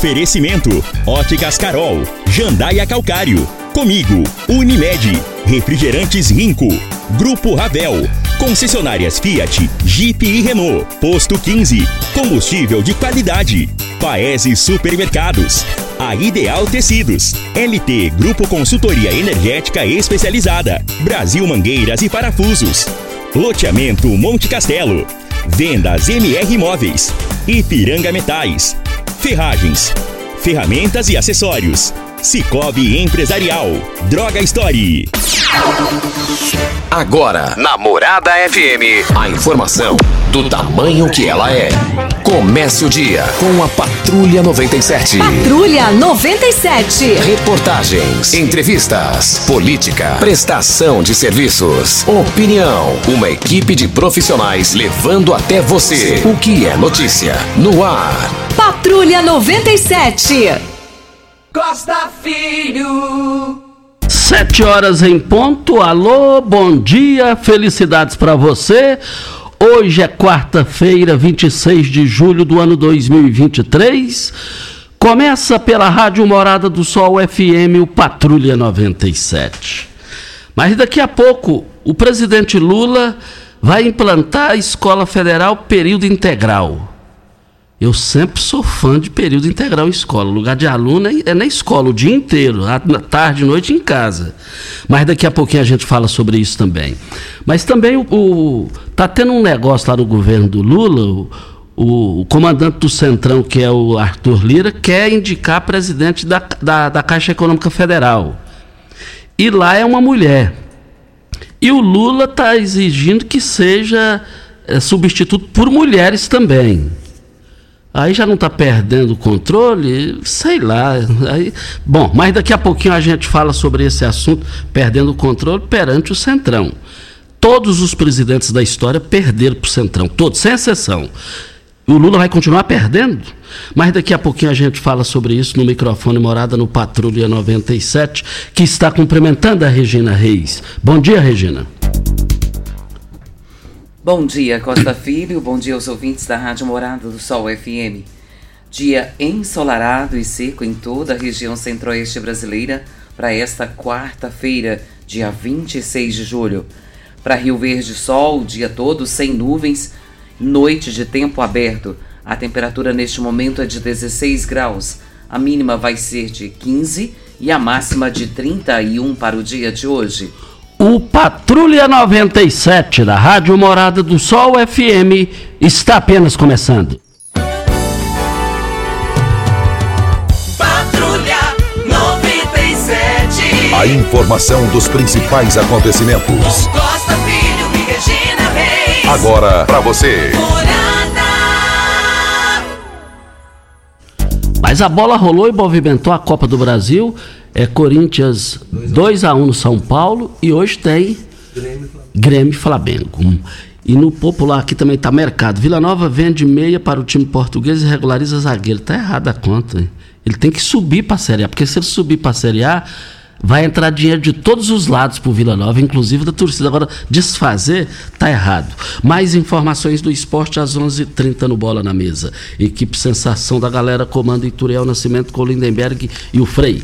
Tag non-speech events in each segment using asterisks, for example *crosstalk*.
Oferecimento: Óticas Carol, Jandaia Calcário. Comigo, Unimed, Refrigerantes Rinco, Grupo Ravel, Concessionárias Fiat, Jeep e Renault, Posto 15, Combustível de qualidade, Paese Supermercados, A Ideal Tecidos, LT Grupo Consultoria Energética Especializada, Brasil Mangueiras e Parafusos, Loteamento Monte Castelo, Vendas MR Imóveis, Ipiranga Metais, Ferragens, Ferramentas e acessórios. Cicobi Empresarial. Droga Story. Agora, na Morada FM, a informação do tamanho que ela é. Comece o dia com a Patrulha 97. Patrulha 97. Reportagens, entrevistas, política, prestação de serviços, opinião. Uma equipe de profissionais levando até você o que é notícia no ar. Patrulha 97. Costa Filho. Sete horas em ponto. Alô, bom dia, felicidades para você. Hoje é quarta-feira, 26 de julho do ano 2023. Começa pela Rádio Morada do Sol FM, o Patrulha 97. Mas daqui a pouco, o presidente Lula vai implantar a escola federal período integral. Eu sempre sou fã de período integral em escola. O lugar de aluno é- é na escola o dia inteiro, à tarde, noite em casa. Mas daqui a pouquinho a gente fala sobre isso também. Mas também o, o- tá tendo um negócio lá no governo do Lula. O, o- comandante do Centrão, que é o Arthur Lira, quer indicar presidente da, da, da Caixa Econômica Federal. E lá é uma mulher. E o Lula está exigindo que seja eh, substituto por mulheres também. Aí já não está perdendo o controle, sei lá. Aí, bom, mas daqui a pouquinho a gente fala sobre esse assunto, perdendo o controle perante o Centrão. Todos os presidentes da história perderam para o Centrão, todos, sem exceção. O Lula vai continuar perdendo? Mas daqui a pouquinho a gente fala sobre isso no microfone Morada no Patrulha 97, que está cumprimentando a Regina Reis. Bom dia, Regina. Bom dia, Costa Filho. Bom dia aos ouvintes da Rádio Morada do Sol FM. Dia ensolarado e seco em toda a região centro-oeste brasileira para esta quarta-feira, dia 26 de julho. Para Rio Verde, sol o dia todo, sem nuvens, noite de tempo aberto. A temperatura neste momento é de 16 graus. A mínima vai ser de 15 e a máxima de 31 para o dia de hoje. O Patrulha 97 da Rádio Morada do Sol FM está apenas começando. Patrulha 97. A informação dos principais acontecimentos. Costa Filho e Regina Reis. Agora para você. Morada. Mas a bola rolou e movimentou a Copa do Brasil. É Corinthians 2 a 1 no São Paulo e hoje tem Grêmio Flamengo. E no popular aqui também está mercado. Vila Nova vende meia para o time português e regulariza zagueiro. Tá errada a conta. hein? Ele tem que subir para a Série A, porque se ele subir para a Série A, vai entrar dinheiro de todos os lados para o Vila Nova, inclusive da torcida. Agora, desfazer tá errado. Mais informações do esporte às 11:30 h 30 no Bola na Mesa. Equipe Sensação da Galera comanda Ituriel Nascimento com Lindenberg e o Frei.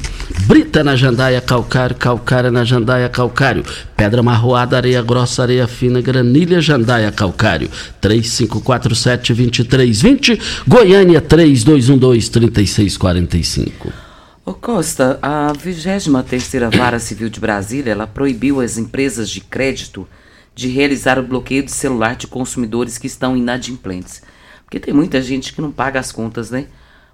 Brita na Jandaia Calcário, Calcária na Jandaia Calcário. Pedra marroada, areia grossa, areia fina, granilha Jandaia Calcário. 3547-2320. Goiânia 3212-3645. Ô Costa, a 23ª Vara Civil de Brasília, ela proibiu as empresas de crédito de realizar o bloqueio de celular de consumidores que estão inadimplentes. Porque tem muita gente que não paga as contas, né?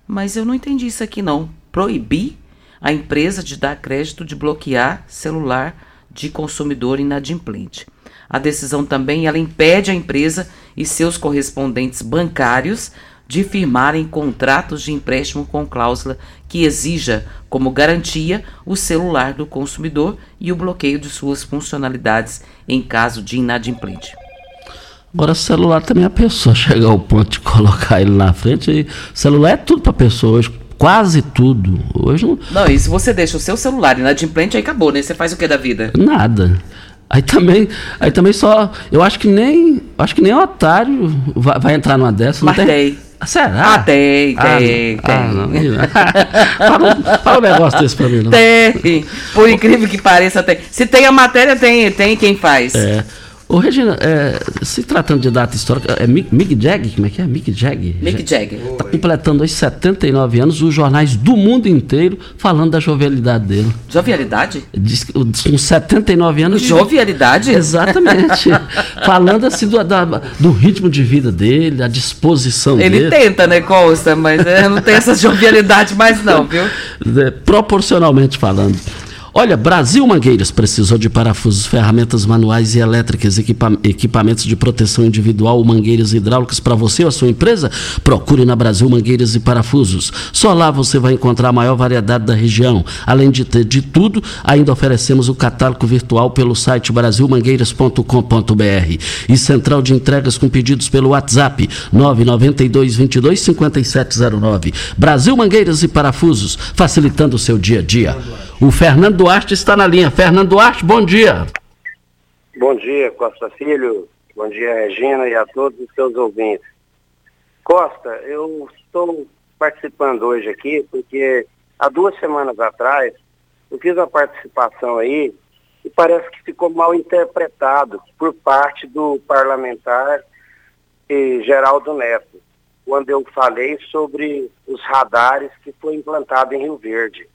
Mas eu não entendi isso aqui não. Proibir a empresa de dar crédito de bloquear celular de consumidor inadimplente. A decisão também ela impede a empresa e seus correspondentes bancários de firmarem contratos de empréstimo com cláusula que exija como garantia o celular do consumidor e o bloqueio de suas funcionalidades em caso de inadimplente. Agora, celular também a pessoa *laughs* chegar ao ponto de colocar ele na frente. E celular é tudo para a pessoa hoje. quase tudo. Hoje não. Não, e se você deixa o seu celular inadimplente, aí acabou, né? Você faz o que da vida? Nada. Aí também, aí também só. Eu acho que nem. Acho que nem otário vai, vai entrar numa dessa. Mas tem. Ah, Será? Ah, tem, Ah, tem, não. tem. Ah, *laughs* um- fala um negócio desse pra mim, não. Tem. Por incrível que pareça, tem. Se tem a matéria, tem, tem quem faz. É. Ô, Regina, é, se tratando de data histórica, é Mick, Mick Jagger? Como é que é? Mick Jagger? Mick Jagger. Está completando hoje 79 anos, os jornais do mundo inteiro falando da jovialidade dele. Jovialidade? Diz com 79 anos. Jovialidade? Exatamente. *laughs* falando assim do, da- do ritmo de vida dele, da disposição Ele dele. tenta, né, Costa? Mas é, não tem essa jovialidade mais não, viu? *laughs* É, proporcionalmente falando. Olha, Brasil Mangueiras precisou de parafusos, ferramentas manuais e elétricas, equipa- equipamentos de proteção individual, mangueiras hidráulicas para você ou a sua empresa? Procure na Brasil Mangueiras e Parafusos. Só lá você vai encontrar a maior variedade da região. Além de ter de tudo, ainda oferecemos o catálogo virtual pelo site brasilmangueiras.com.br e central de entregas com pedidos pelo WhatsApp 992 22 5709. Brasil Mangueiras e Parafusos, facilitando o seu dia a dia. O Fernando Duarte está na linha. Fernando Duarte, bom dia. Bom dia, Costa Filho. Bom dia, Regina, e a todos os seus ouvintes. Costa, eu estou participando hoje aqui porque há duas semanas atrás eu fiz uma participação aí e parece que ficou mal interpretado por parte do parlamentar Geraldo Neto, quando eu falei sobre os radares que foi implantado em Rio Verde.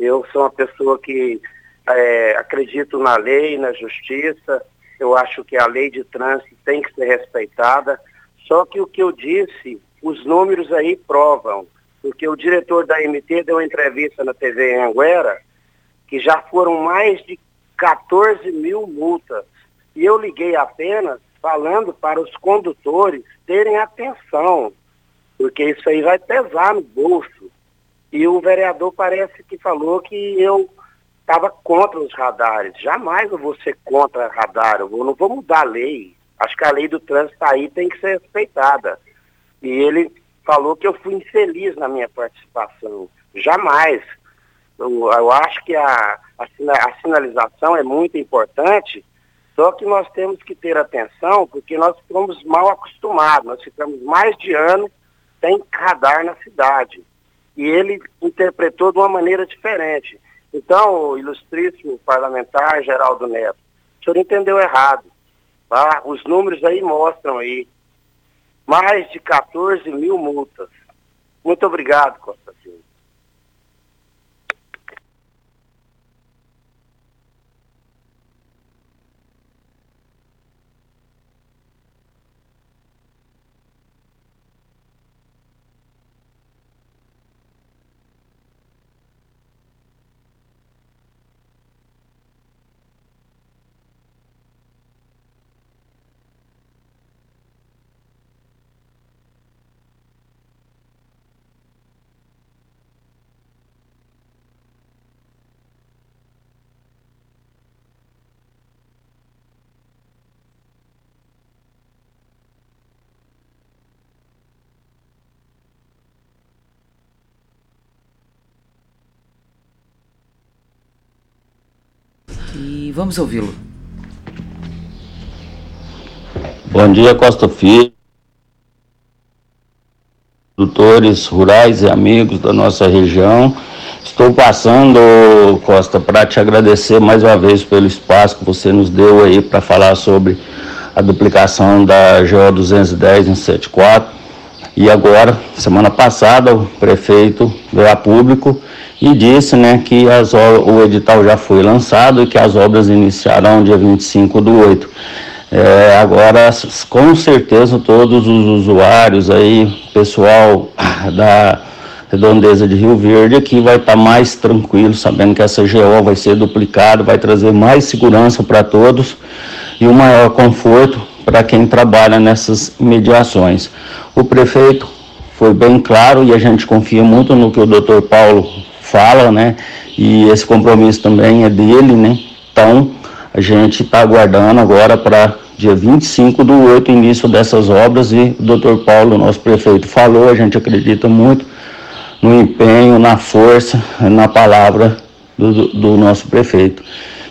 Eu sou uma pessoa que é, acredito na lei, na justiça. Eu acho que a lei de trânsito tem que ser respeitada. Só que o que eu disse, os números aí provam. Porque o diretor da MT deu uma entrevista na TV Anguera que já foram mais de 14 mil multas. E eu liguei apenas falando para os condutores terem atenção, porque isso aí vai pesar no bolso. E o vereador parece que falou que eu estava contra os radares. Jamais eu vou ser contra radar, eu não vou mudar a lei. Acho que a lei do trânsito aí tem que ser respeitada. E ele falou que eu fui infeliz na minha participação. Jamais. Eu, eu acho que a, a, a sinalização é muito importante, só que nós temos que ter atenção, porque nós ficamos mal acostumados. Nós ficamos mais de ano sem radar na cidade e ele interpretou de uma maneira diferente. Então, ilustríssimo parlamentar Geraldo Neto, o senhor entendeu errado. Tá? Os números aí mostram aí. Mais de 14 mil multas. Muito obrigado, Costa E vamos ouvi-lo. Bom dia, Costa Filho. Produtores rurais e amigos da nossa região. Estou passando, Costa, para te agradecer mais uma vez pelo espaço que você nos deu aí para falar sobre a duplicação da GO 210 em 74. E agora, semana passada, o prefeito veio a público e disse né, que as, o o edital já foi lançado e que as obras iniciarão dia 25 do 8. É, agora, com certeza, todos os usuários aí, pessoal *coughs* da redondeza de Rio Verde aqui vai estar mais tranquilo, sabendo que essa GO vai ser duplicada, vai trazer mais segurança para todos e um maior conforto para quem trabalha nessas mediações. O prefeito foi bem claro e a gente confia muito no que o doutor Paulo fala, né? E esse compromisso também é dele, né? Então, a gente está aguardando agora para dia 25 do 8 início dessas obras e o doutor Paulo, nosso prefeito, falou, a gente acredita muito no empenho, na força, na palavra do, do nosso prefeito.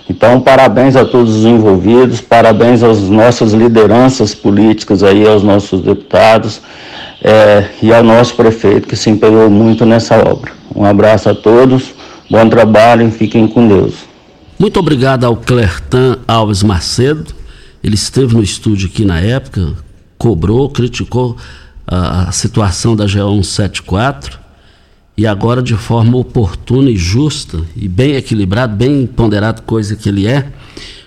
Então, parabéns a todos os envolvidos, parabéns às nossas lideranças políticas aí, aos nossos deputados é, e ao nosso prefeito que se empenhou muito nessa obra. Um abraço a todos, bom trabalho e fiquem com Deus. Muito obrigado ao Clertan Alves Macedo. Ele esteve no estúdio aqui na época, cobrou, criticou a, a situação da G174 e agora de forma oportuna e justa e bem equilibrado, bem ponderado, coisa que ele é,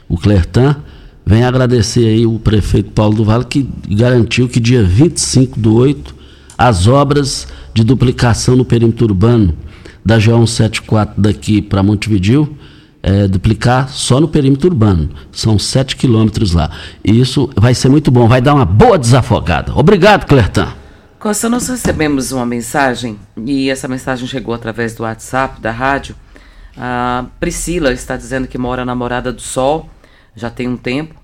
o Clertan, vem agradecer aí o prefeito Paulo do Vale que garantiu que dia 25 do 8 as obras de duplicação no perímetro urbano da G174 daqui para Montevidil é, duplicar só no perímetro urbano. São 7 quilômetros lá. E isso vai ser muito bom, vai dar uma boa desafogada. Obrigado, Clertan. Costa, nós recebemos uma mensagem, e essa mensagem chegou através do WhatsApp da rádio. A Priscila está dizendo que mora na Morada do Sol, já tem um tempo,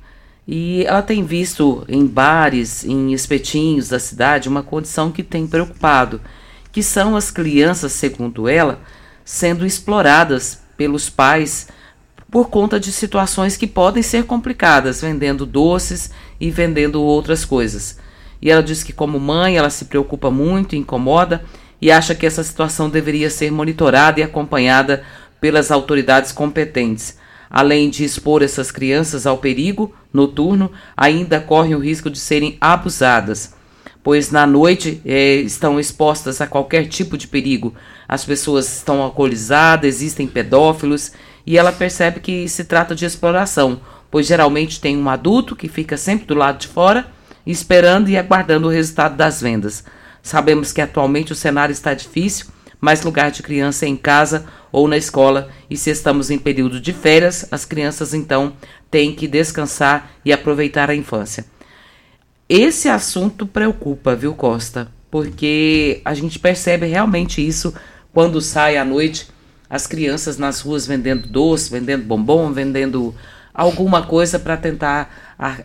e ela tem visto em bares, em espetinhos da cidade, uma condição que tem preocupado, que são as crianças, segundo ela, sendo exploradas pelos pais por conta de situações que podem ser complicadas, vendendo doces e vendendo outras coisas. E ela diz que, como mãe, ela se preocupa muito, incomoda e acha que essa situação deveria ser monitorada e acompanhada pelas autoridades competentes. Além de expor essas crianças ao perigo noturno, ainda correm o risco de serem abusadas, pois na noite eh, estão expostas a qualquer tipo de perigo. As pessoas estão alcoolizadas, existem pedófilos e ela percebe que se trata de exploração, pois geralmente tem um adulto que fica sempre do lado de fora esperando e aguardando o resultado das vendas. Sabemos que atualmente o cenário está difícil, mas lugar de criança é em casa ou na escola, e se estamos em período de férias, as crianças então têm que descansar e aproveitar a infância. Esse assunto preocupa, viu, Costa? Porque a gente percebe realmente isso quando sai à noite as crianças nas ruas vendendo doce, vendendo bombom, vendendo alguma coisa para tentar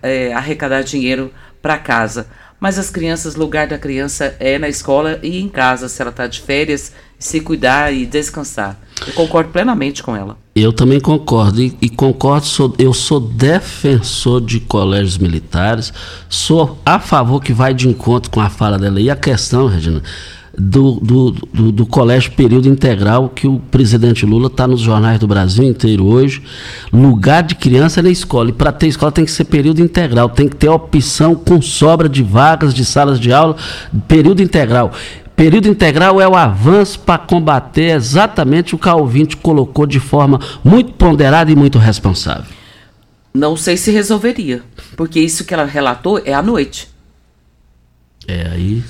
é, arrecadar dinheiro para casa. Mas as crianças, lugar da criança é na escola e em casa, se ela está de férias, se cuidar e descansar. Eu concordo plenamente com ela. Eu também concordo e, e, concordo. Sou, eu sou defensor de colégios militares. Sou a favor que vai de encontro com a fala dela. E a questão, Regina, do, do, do, do, colégio período integral que o presidente Lula está nos jornais do Brasil inteiro hoje. Lugar de criança é na escola. E para ter escola tem que ser período integral, tem que ter opção com sobra de vagas, de salas de aula, período integral. Período integral é o avanço para combater exatamente o que a ouvinte colocou de forma muito ponderada e muito responsável. Não sei se resolveria, porque isso que ela relatou é à noite. É aí.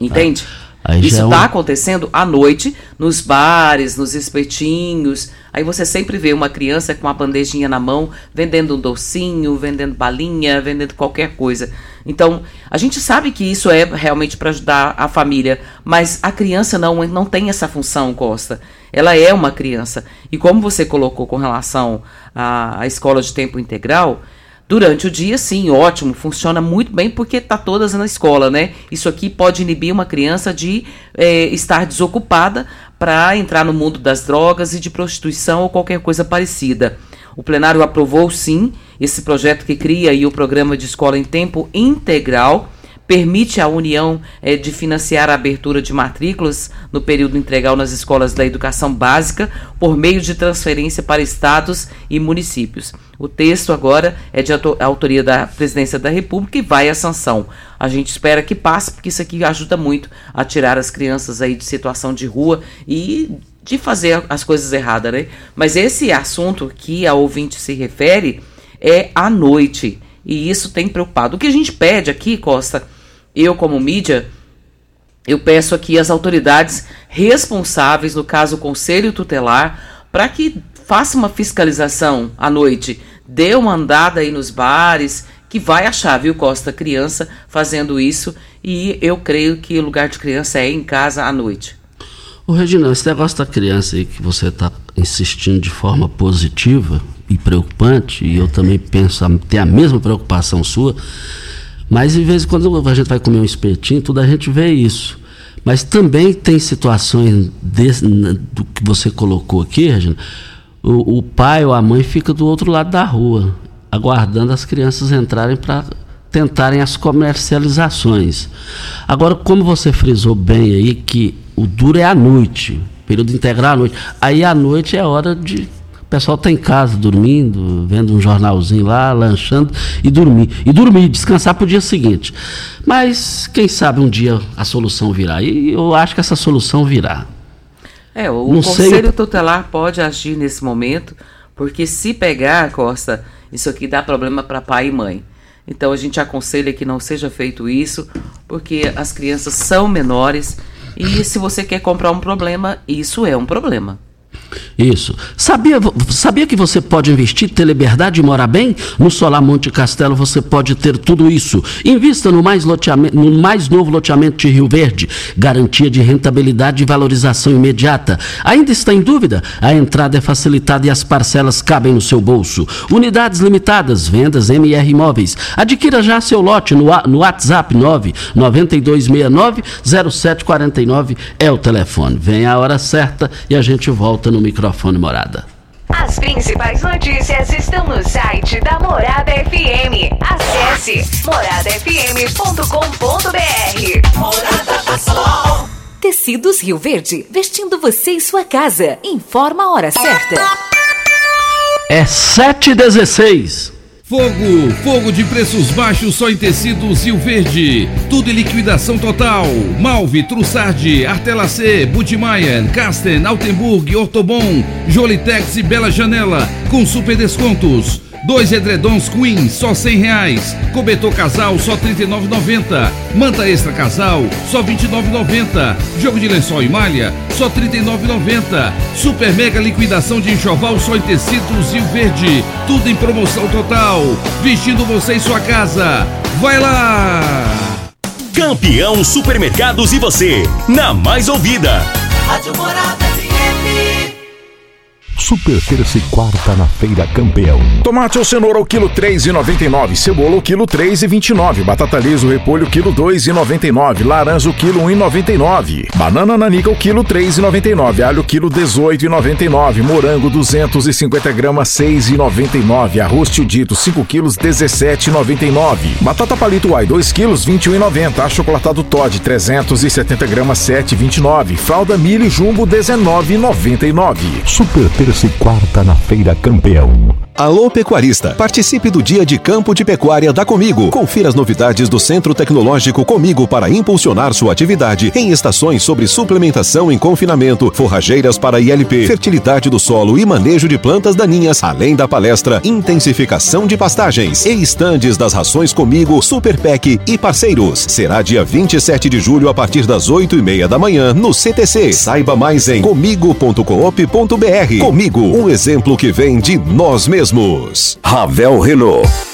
Entende? Ah. Aí Isso está é um... Tá acontecendo à noite, nos bares, nos espetinhos. Aí você sempre vê uma criança com uma bandejinha na mão, vendendo um docinho, vendendo balinha, vendendo qualquer coisa. Então, a gente sabe que isso é realmente para ajudar a família, mas a criança não, não tem essa função, Costa. Ela é uma criança. E como você colocou com relação à, à escola de tempo integral, Durante o dia, sim, ótimo, funciona muito bem porque está todas na escola, né? Isso aqui pode inibir uma criança de é, estar desocupada para entrar no mundo das drogas e de prostituição ou qualquer coisa parecida. O plenário aprovou, sim, esse projeto que cria o programa de escola em tempo integral permite à União é, de financiar a abertura de matrículas no período integral nas escolas da educação básica por meio de transferência para estados e municípios. O texto agora é de autoria da Presidência da República e vai à sanção. A gente espera que passe, porque isso aqui ajuda muito a tirar as crianças aí de situação de rua e de fazer as coisas erradas, né? Mas esse assunto que a ouvinte se refere é à noite. E isso tem preocupado. O que a gente pede aqui, Costa, eu como mídia, eu peço aqui às autoridades responsáveis, no caso o Conselho Tutelar, para que faça uma fiscalização à noite, dê uma andada aí nos bares, que vai achar, viu, Costa, criança fazendo isso, e eu creio que o lugar de criança é em casa à noite. Ô Regina, esse negócio da criança aí que você está insistindo de forma positiva e preocupante, e eu também penso ter a mesma preocupação sua, mas de vez em quando a gente vai comer um espetinho, tudo a gente vê isso. Mas também tem situações do que você colocou aqui, Regina. O, o pai ou a mãe fica do outro lado da rua, aguardando as crianças entrarem para tentarem as comercializações. Agora, como você frisou bem aí que o duro é à noite, período integral à noite. Aí à noite é hora de pessoal tá em casa dormindo, vendo um jornalzinho lá, lanchando e dormir. E dormir, descansar para o dia seguinte. Mas quem sabe um dia a solução virá. E eu acho que essa solução virá. É, o Não Conselho sei... Tutelar pode agir nesse momento, porque se pegar, Costa, isso aqui dá problema para pai e mãe. Então a gente aconselha que não seja feito isso, porque as crianças são menores e se você quer comprar um problema, isso é um problema. Isso. Sabia, sabia que você pode investir, ter liberdade e morar bem? No Solar Monte Castelo você pode ter tudo isso. Invista no mais, loteamento, no mais novo loteamento de Rio Verde. Garantia de rentabilidade e valorização imediata. Ainda está em dúvida? A entrada é facilitada e as parcelas cabem no seu bolso. Unidades limitadas, vendas MR Imóveis. Adquira já seu lote no, no WhatsApp 99269 0749 é o telefone. Vem a hora certa e a gente volta no microfone Morada. As principais notícias estão no site da Morada FM. Acesse moradafm.com.br. Morada do Sol. Tecidos Rio Verde, vestindo você e sua casa. Informa a hora certa. É 7h16. Fogo, fogo de preços baixos só em tecidos Rio Verde. Tudo em liquidação total. Malve, Trussardi, Artelacê, Budmeier, Casten, Altenburg, Ortobon, Jolitex e Bela Janela com super descontos. Dois edredons Queen, só cem reais. Cobertor casal, só R$ 39,90. Manta extra casal, só R$ 29,90. Jogo de lençol e malha, só R$ 39,90. Super mega liquidação de enxoval só em tecidos e o verde. Tudo em promoção total. Vestindo você em sua casa. Vai lá! Campeão Supermercados e você, na mais ouvida. Rádio Morada Super terça e quarta na Feira Campeão. Tomate ou cenoura o quilo 3,99. Cebola o quilo 3,29. Batata lisa o repolho quilo 2,99. Laranja o quilo 1,99. Banana nanica o quilo 3,99. Alho quilo 18,99. Morango 250 gramas 6,99. Arroz tio dito 5 quilos 17,99. Batata palito ai 2 quilos 21,90. Achocolatado Todd 370 gramas 7,29. Fralda milho jumbo 19,99. Super terça e quarta na Feira Campeão. Alô Pecuarista, participe do Dia de Campo de Pecuária da Comigo. Confira as novidades do Centro Tecnológico Comigo para impulsionar sua atividade em estações sobre suplementação em confinamento, forrageiras para ILP, fertilidade do solo e manejo de plantas daninhas, além da palestra Intensificação de Pastagens e estandes das rações Comigo, Super PEC e parceiros. Será dia 27 de julho a partir das 8 e meia da manhã no CTC. Saiba mais em comigo.coop.br. Comigo, um exemplo que vem de nós mesmos. Ravel Renault.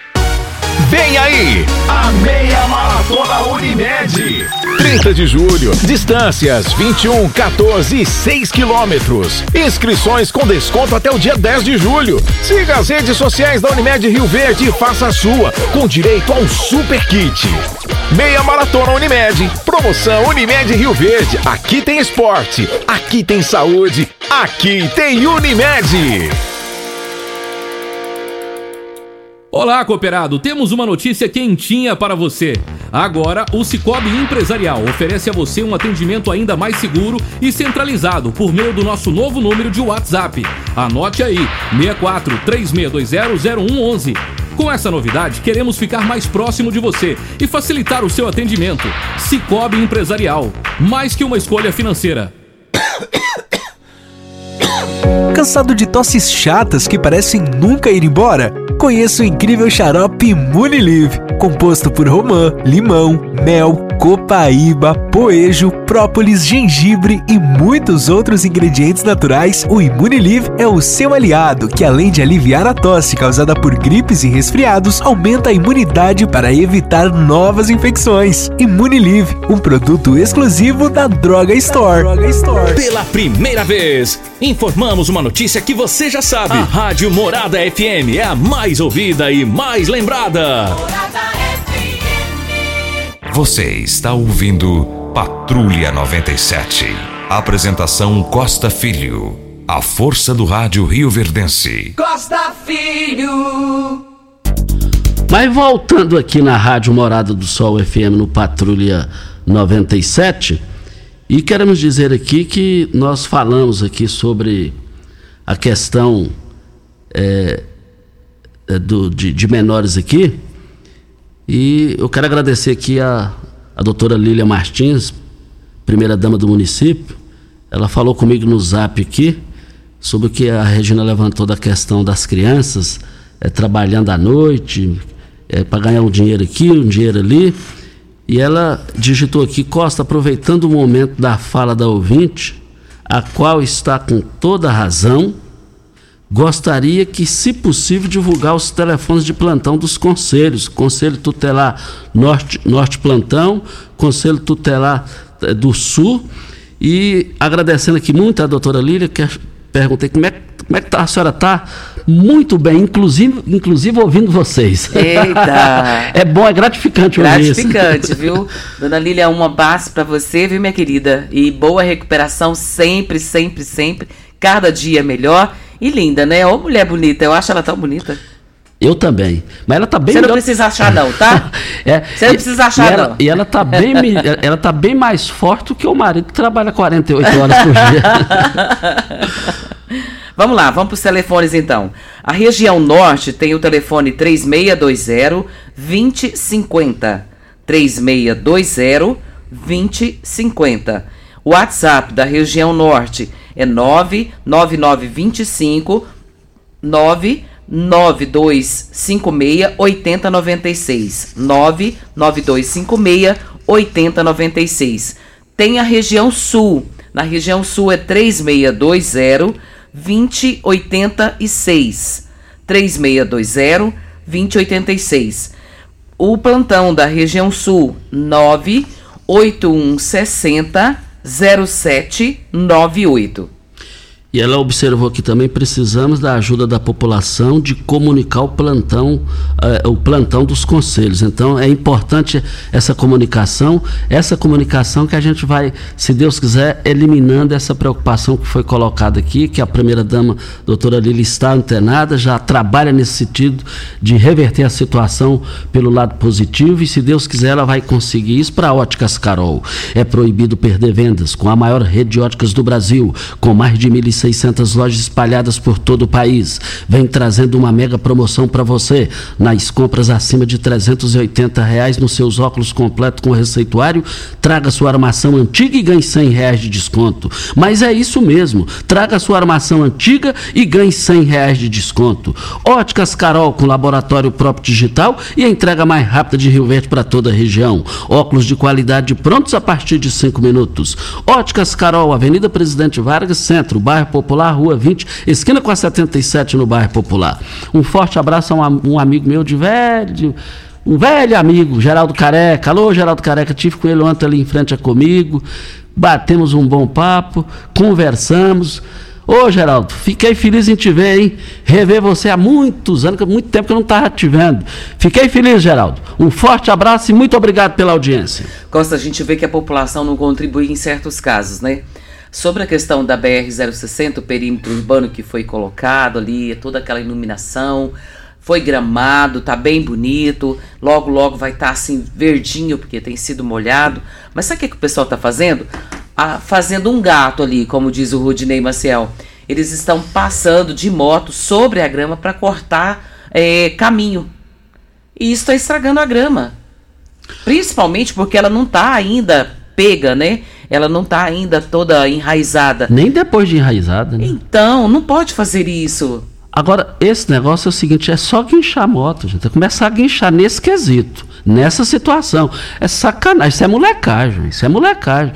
Vem aí, a meia maratona Unimed. 30 de julho, distâncias 21, 14 e 6 quilômetros. Inscrições com desconto até o dia 10 de julho. Siga as redes sociais da Unimed Rio Verde e faça a sua, com direito a um super kit. Meia Maratona Unimed. Promoção Unimed Rio Verde. Aqui tem esporte, aqui tem saúde, aqui tem Unimed. Olá, cooperado! Temos uma notícia quentinha para você. Agora, o Cicobi Empresarial oferece a você um atendimento ainda mais seguro e centralizado por meio do nosso novo número de WhatsApp. Anote aí: 64 3620 0111. Com essa novidade, queremos ficar mais próximo de você e facilitar o seu atendimento. Cicobi Empresarial, mais que uma escolha financeira. Cansado de tosses chatas que parecem nunca ir embora? Conheça o incrível xarope Munilive, composto por romã, limão, mel, copaíba, poejo, própolis, gengibre e muitos outros ingredientes naturais, o Imunilive é o seu aliado, que além de aliviar a tosse causada por gripes e resfriados, aumenta a imunidade para evitar novas infecções. Imunilive, um produto exclusivo da Droga Store. Pela primeira vez, informamos uma notícia que você já sabe. A Rádio Morada FM é a mais ouvida e mais lembrada. Você está ouvindo Patrulha 97. Apresentação Costa Filho. A força do rádio Rio Verdense. Costa Filho. Mas voltando aqui na Rádio Morada do Sol FM no Patrulha 97, e queremos dizer aqui que nós falamos aqui sobre a questão é, do, de, de, menores aqui. E eu quero agradecer aqui a, a doutora Lília Martins, primeira dama do município. Ela falou comigo no zap aqui sobre o que a Regina levantou da questão das crianças é, trabalhando à noite, é, para ganhar um dinheiro aqui, um dinheiro ali. E ela digitou aqui, Costa, aproveitando o momento da fala da ouvinte, a qual está com toda razão, gostaria que, se possível, divulgar os telefones de plantão dos conselhos, Conselho Tutelar Norte, Norte Plantão, Conselho Tutelar eh, do Sul, e agradecendo aqui muito a doutora Lília, que perguntei como é, como é que tá, a senhora está muito bem, inclusive, inclusive ouvindo vocês. Eita! *laughs* é bom, é gratificante ouvir isso. Gratificante, viu? Dona Lília, um abraço para você, viu, minha querida? E boa recuperação sempre, sempre, sempre. Cada dia melhor. E linda, né? Ô mulher bonita, eu acho ela tão bonita. Eu também. Mas ela tá bem Você não precisa achar, não, tá? *laughs* é, Você não precisa achar, e ela, não. E ela tá bem, *laughs* ela tá bem mais forte do que o marido que trabalha 48 horas por dia. *laughs* Vamos lá, vamos para os telefones então. A região norte tem o telefone 3620 2050. 3620 2050. O WhatsApp da região norte é 99925 99256 8096. 99256 8096. Tem a região sul. Na região sul é 3620 2086. 3620 2086. O plantão da região sul 98160 0798. E ela observou aqui também precisamos da ajuda da população de comunicar o plantão, uh, o plantão dos conselhos. Então é importante essa comunicação, essa comunicação que a gente vai, se Deus quiser, eliminando essa preocupação que foi colocada aqui, que a primeira dama, doutora Lili, está antenada, já trabalha nesse sentido de reverter a situação pelo lado positivo e se Deus quiser ela vai conseguir isso para Óticas Carol. É proibido perder vendas com a maior rede de óticas do Brasil, com mais de 1.600 lojas espalhadas por todo o país. Vem trazendo uma mega promoção para você. Nas compras acima de 380 reais nos seus óculos completo com receituário, traga sua armação antiga e ganhe 100 reais de desconto. Mas é isso mesmo. Traga sua armação antiga e ganhe 100 reais de desconto. Óticas Carol com laboratório próprio digital e a entrega mais rápida de Rio Verde para toda a região. Óculos de qualidade prontos a partir de 5 minutos. Óticas Carol, Avenida Presidente Vargas, Centro, bairro Popular, Rua 20, esquina com a 77 no bairro Popular. Um forte abraço a um, um amigo meu de velho, um velho amigo, Geraldo Careca. Alô, Geraldo Careca, tive com ele ontem ali em frente a comigo. Batemos um bom papo, conversamos. Ô Geraldo, fiquei feliz em te ver, hein? Rever você há muitos anos, muito tempo que eu não estava te vendo. Fiquei feliz, Geraldo. Um forte abraço e muito obrigado pela audiência. Costa, a gente vê que a população não contribui em certos casos, né? Sobre a questão da BR-060, o perímetro urbano que foi colocado ali, toda aquela iluminação, foi gramado, tá bem bonito, logo logo vai estar tá, assim verdinho porque tem sido molhado. Mas sabe o que, que o pessoal tá fazendo? Ah, fazendo um gato ali, como diz o Rudinei Maciel. Eles estão passando de moto sobre a grama para cortar é, caminho. E isso está estragando a grama. Principalmente porque ela não está ainda pega, né? Ela não está ainda toda enraizada. Nem depois de enraizada, né? Então, não pode fazer isso. Agora, esse negócio é o seguinte, é só guinchar a moto, gente. É começar a guinchar nesse quesito. nessa situação. É sacanagem, isso é molecagem, isso é molecagem.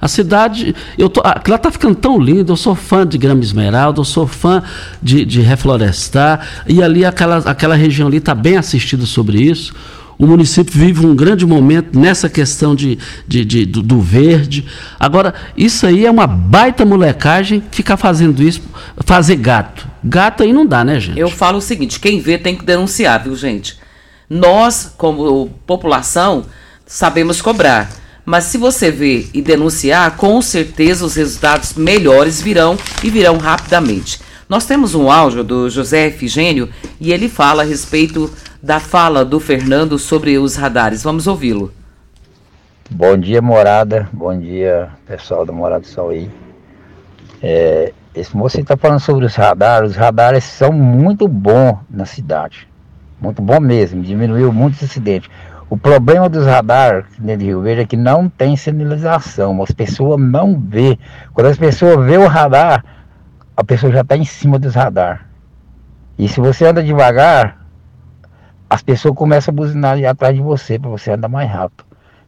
A cidade, eu tô, ela está ficando tão linda, eu sou fã de Grama Esmeralda, eu sou fã de, de reflorestar, e ali aquela, aquela região ali está bem assistida sobre isso. O município vive um grande momento nessa questão de, de, de do, do, verde. Agora, isso aí é uma baita molecagem ficar fazendo isso, fazer gato. Gato aí não dá, né, gente? Eu falo o seguinte: quem vê tem que denunciar, viu, gente? Nós, como população, sabemos cobrar. Mas se você vê e denunciar, com certeza os resultados melhores virão e virão rapidamente. Nós temos um áudio do José Efigênio e ele fala a respeito da fala do Fernando sobre os radares. Vamos ouvi-lo. Bom dia, morada. Bom dia, pessoal da Morada do aí. É, esse moço está falando sobre os radares. Os radares são muito bons na cidade. Muito bom mesmo. Diminuiu muitos acidentes. O problema dos radares de Rio Verde é que não tem sinalização. As pessoas não vê. Quando as pessoas vê o radar, a pessoa já está em cima dos radares. E se você anda devagar, as pessoas começam a buzinar atrás de você para você andar mais rápido.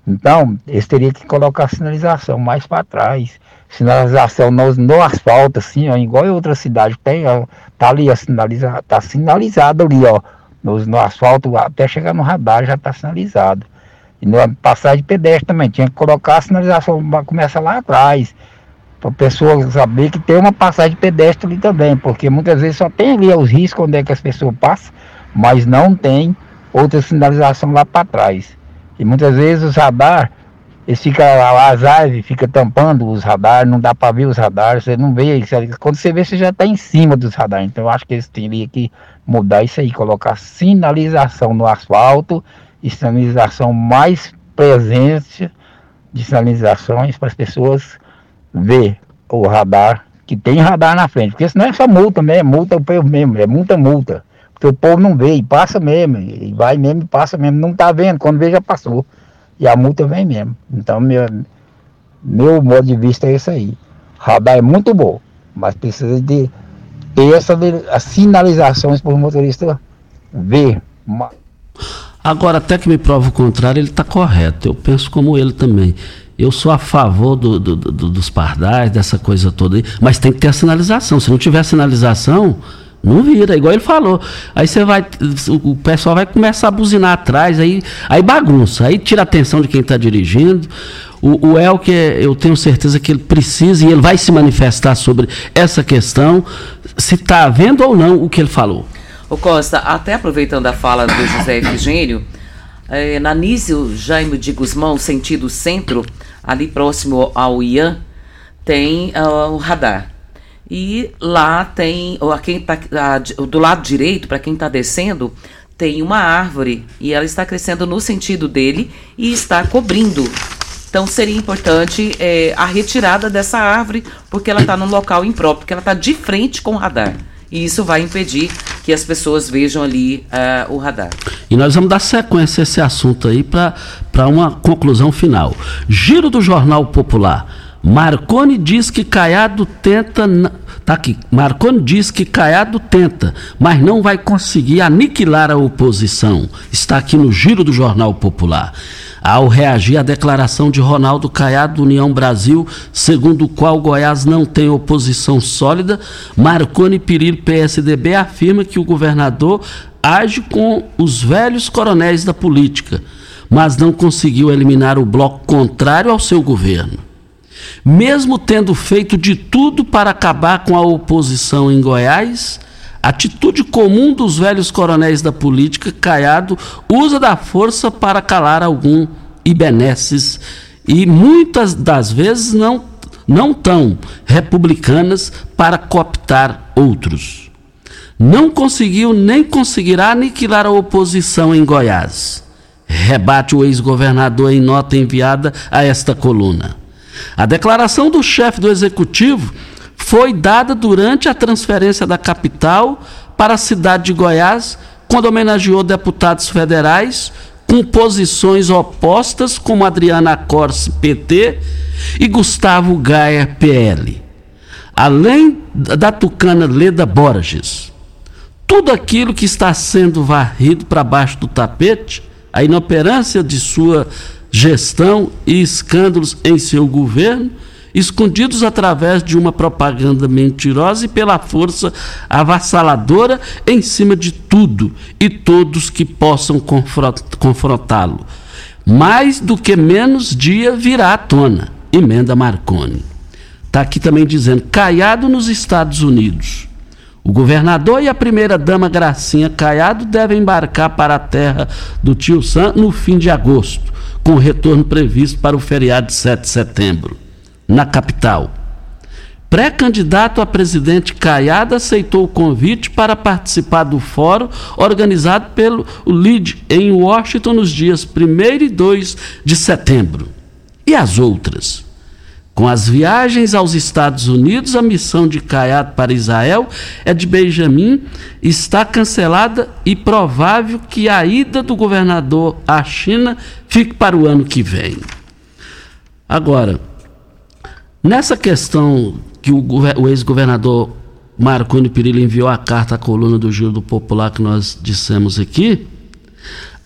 Então, eles teriam que colocar a sinalização mais para trás. Sinalização no, no asfalto, assim, ó, igual em outra cidade tem, ó, tá ali, ó, sinaliza, tá sinalizado ali, ó, no, no asfalto, até chegar no radar já está sinalizado. E na passagem pedestre também, tinha que colocar a sinalização, começa lá atrás, para a pessoa saber que tem uma passagem pedestre ali também, porque muitas vezes só tem ali os riscos onde é que as pessoas passam, mas não tem outra sinalização lá para trás. E muitas vezes os radar, eles ficam, as árvores ficam tampando os radares, não dá para ver os radares, você não vê isso. Quando você vê, você já está em cima dos radares. Então eu acho que eles teriam que mudar isso aí, colocar sinalização no asfalto e sinalização mais presente de sinalizações para as pessoas ver o radar, que tem radar na frente, porque senão é só multa mesmo, é multa povo mesmo, é multa, multa. Porque o povo não vê e passa mesmo, e vai mesmo e passa mesmo. Não está vendo, quando vê já passou. E a multa vem mesmo. Então, meu, meu modo de vista é isso aí. Radar é muito bom, mas precisa de ter essa, as sinalizações para o motorista ver. Agora, até que me prova o contrário, ele está correto. Eu penso como ele também. Eu sou a favor do, do, do, dos pardais, dessa coisa toda aí, mas tem que ter a sinalização. Se não tiver sinalização, não vira, igual ele falou. Aí você vai, o pessoal vai começar a buzinar atrás, aí, aí bagunça, aí tira a atenção de quem está dirigindo. O, o Elker, eu tenho certeza que ele precisa e ele vai se manifestar sobre essa questão, se está vendo ou não o que ele falou. O Costa, até aproveitando a fala do José Efigênio, é, na Nísio Jaime de Guzmão, sentido centro, ali próximo ao IAN, tem uh, o radar. E lá tem, ou a quem tá, a, do lado direito, para quem está descendo, tem uma árvore e ela está crescendo no sentido dele e está cobrindo. Então seria importante é, a retirada dessa árvore, porque ela está num local impróprio, porque ela está de frente com o radar. E isso vai impedir que as pessoas vejam ali uh, o radar. E nós vamos dar sequência a esse assunto aí para uma conclusão final. Giro do Jornal Popular. Marconi diz que Caiado tenta. Tá aqui. Marconi diz que Caiado tenta, mas não vai conseguir aniquilar a oposição. Está aqui no giro do Jornal Popular. Ao reagir à declaração de Ronaldo Caiado do União Brasil, segundo o qual Goiás não tem oposição sólida, Marconi Perillo, PSDB, afirma que o governador age com os velhos coronéis da política, mas não conseguiu eliminar o bloco contrário ao seu governo. Mesmo tendo feito de tudo para acabar com a oposição em Goiás, atitude comum dos velhos coronéis da política, Caiado usa da força para calar algum benesses e muitas das vezes não, não tão republicanas para cooptar outros. Não conseguiu nem conseguirá aniquilar a oposição em Goiás. Rebate o ex-governador em nota enviada a esta coluna. A declaração do chefe do executivo foi dada durante a transferência da capital para a cidade de Goiás, quando homenageou deputados federais com posições opostas, como Adriana Corse, PT, e Gustavo Gaia, PL. Além da tucana Leda Borges. Tudo aquilo que está sendo varrido para baixo do tapete, a inoperância de sua gestão e escândalos em seu governo, escondidos através de uma propaganda mentirosa e pela força avassaladora em cima de tudo e todos que possam confrontá-lo. Mais do que menos dia virá à tona. Emenda Marconi. Está aqui também dizendo: Caiado nos Estados Unidos. O governador e a primeira-dama Gracinha Caiado devem embarcar para a terra do tio Sam no fim de agosto, com retorno previsto para o feriado de 7 de setembro, na capital. Pré-candidato a presidente Caiado aceitou o convite para participar do fórum organizado pelo LID em Washington nos dias 1 e 2 de setembro. E as outras? Com as viagens aos Estados Unidos, a missão de Caiado para Israel é de Benjamin está cancelada e provável que a ida do governador à China fique para o ano que vem. Agora, nessa questão que o, o ex-governador Marconi Perillo enviou a carta à coluna do Giro do Popular que nós dissemos aqui,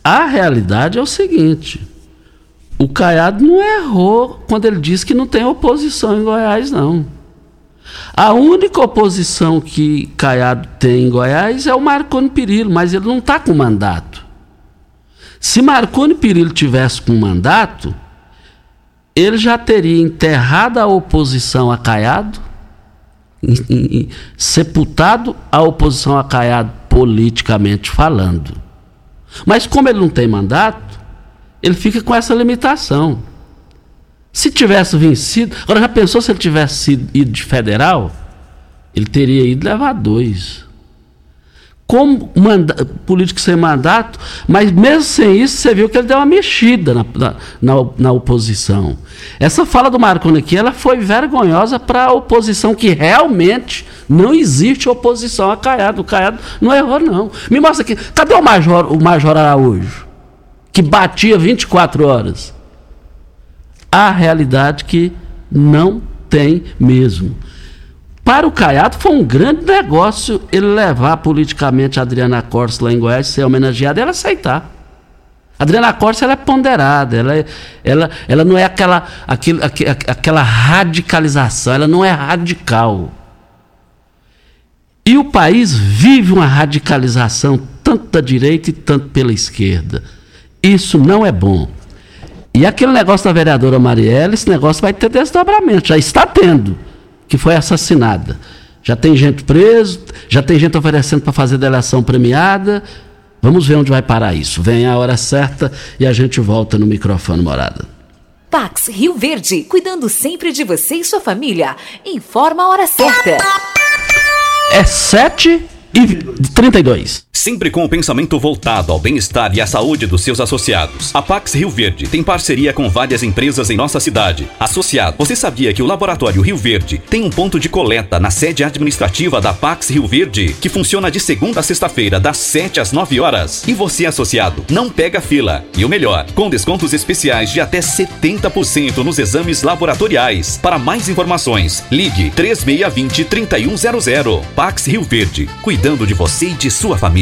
a realidade é o seguinte: o Caiado não errou quando ele disse que não tem oposição em Goiás, não. A única oposição que Caiado tem em Goiás é o Marconi Perillo, mas ele não está com mandato. Se Marconi Perillo tivesse com mandato, ele já teria enterrado a oposição a Caiado, sepultado a oposição a Caiado politicamente falando. Mas como ele não tem mandato, ele fica com essa limitação. Se tivesse vencido. Agora, já pensou se ele tivesse ido de federal? Ele teria ido levar dois. Como manda, político sem mandato, mas mesmo sem isso, você viu que ele deu uma mexida na, na, na oposição. Essa fala do Marconi aqui, ela foi vergonhosa para a oposição, que realmente não existe oposição a Caiado. O Caiado não errou, não. Me mostra aqui, cadê o Major, o Major Araújo? Que batia 24 horas. A realidade que não tem mesmo. Para o Caiado foi um grande negócio ele levar politicamente a Adriana Corsa lá em Goiás, ser homenageada e ela aceitar. A Adriana Corsa ela é ponderada, ela, é, ela, ela não é aquela, aquele, aquela radicalização, ela não é radical. E o país vive uma radicalização tanto da direita e tanto pela esquerda. Isso não é bom. E aquele negócio da vereadora Marielle, esse negócio vai ter desdobramento, já está tendo, que foi assassinada. Já tem gente preso, já tem gente oferecendo para fazer delação premiada. Vamos ver onde vai parar isso. Vem a hora certa e a gente volta no microfone morada. Pax Rio Verde, cuidando sempre de você e sua família. Informa a hora certa. É sete e 32. Sempre com o pensamento voltado ao bem-estar e à saúde dos seus associados. A Pax Rio Verde tem parceria com várias empresas em nossa cidade. Associado, você sabia que o Laboratório Rio Verde tem um ponto de coleta na sede administrativa da Pax Rio Verde, que funciona de segunda a sexta-feira, das 7 às 9 horas. E você, associado, não pega fila. E o melhor, com descontos especiais de até 70% nos exames laboratoriais. Para mais informações, ligue 3620 3100. Pax Rio Verde. Cuidando de você e de sua família.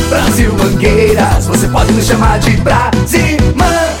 Brasil Mangueiras, você pode nos chamar de Brasimã.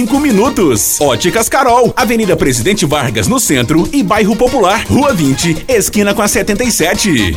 cinco minutos. Óticas Carol, Avenida Presidente Vargas, no centro e Bairro Popular, Rua 20, esquina com a 77.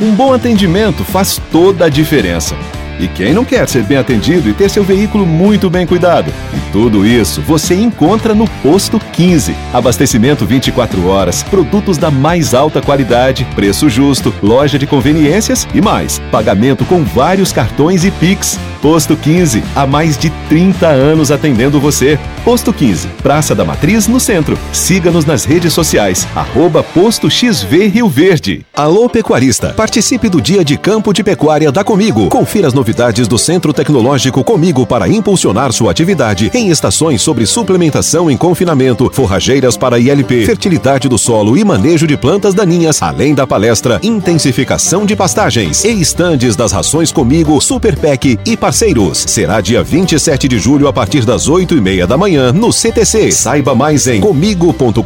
Um bom atendimento faz toda a diferença. E quem não quer ser bem atendido e ter seu veículo muito bem cuidado? E tudo isso você encontra no Posto 15. Abastecimento 24 horas, produtos da mais alta qualidade, preço justo, loja de conveniências e mais. Pagamento com vários cartões e Pix. Posto 15, há mais de 30 anos atendendo você. Posto 15, Praça da Matriz, no centro. Siga-nos nas redes sociais, arroba Posto XV Rio Verde. Alô Pecuarista, participe do Dia de Campo de Pecuária da Comigo. Confira as novidades do Centro Tecnológico Comigo para impulsionar sua atividade em estações sobre suplementação em confinamento, forrageiras para ILP, fertilidade do solo e manejo de plantas daninhas, além da palestra Intensificação de Pastagens e estandes das rações Comigo, Super PEC e parceiros. Será dia 27 de julho a partir das 8 e meia da manhã no CTC. Saiba mais em comigo.coop.br.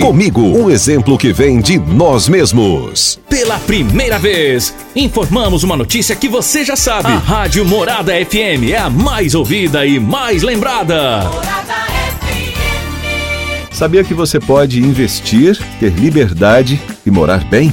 Comigo, um exemplo que vem de nós mesmos. Pela primeira vez, informamos uma notícia que você já sabe. A Rádio Morada FM é a mais ouvida e mais lembrada. Sabia que você pode investir, ter liberdade e morar bem?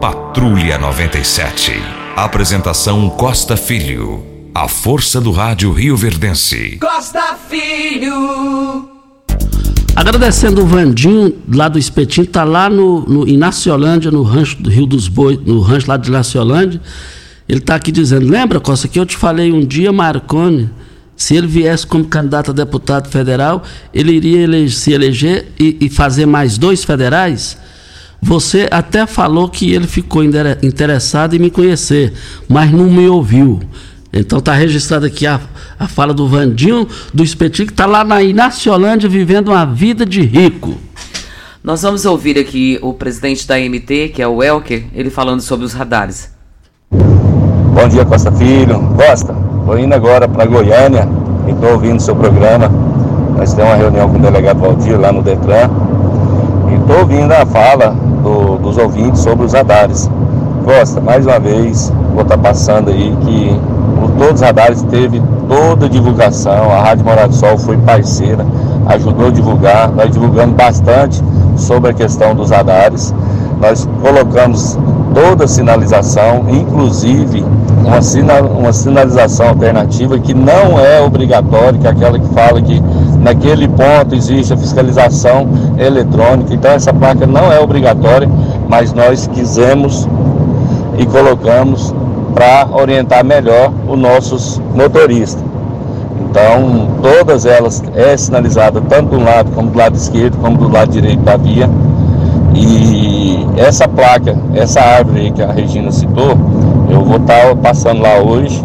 Patrulha 97. Apresentação Costa Filho. A força do rádio Rio Verdense. Costa Filho. Agradecendo o Vandinho lá do Espetinho, tá lá no, no, em Naciolândia, no rancho do Rio dos Bois, no rancho lá de Naciolândia. Ele tá aqui dizendo, lembra, Costa, que eu te falei um dia, Marconi, se ele viesse como candidato a deputado federal, ele iria ele se eleger e, e fazer mais dois federais? Você até falou que ele ficou interessado em me conhecer, mas não me ouviu. Então está registrado aqui a, a fala do Vandinho do Espetinho, que está lá na Inaciolândia vivendo uma vida de rico. Nós vamos ouvir aqui o presidente da MT, que é o Elker, ele falando sobre os radares. Bom dia, Costa Filho. Costa, estou indo agora para Goiânia e estou ouvindo seu programa. Nós temos uma reunião com o delegado Valdir lá no Detran. E estou ouvindo a fala do, dos ouvintes sobre os radares. Costa, mais uma vez, vou estar tá passando aí que por todos os radares teve toda a divulgação, a Rádio Morado do Sol foi parceira, ajudou a divulgar, nós divulgamos bastante sobre a questão dos radares. Nós colocamos toda a sinalização, inclusive uma, sina, uma sinalização alternativa que não é obrigatória, que é aquela que fala que naquele ponto existe a fiscalização eletrônica. Então essa placa não é obrigatória, mas nós quisemos e colocamos para orientar melhor os nossos motoristas. Então, todas elas é sinalizada tanto do lado como do lado esquerdo, como do lado direito da via. Essa placa, essa árvore que a Regina citou, eu vou estar tá passando lá hoje,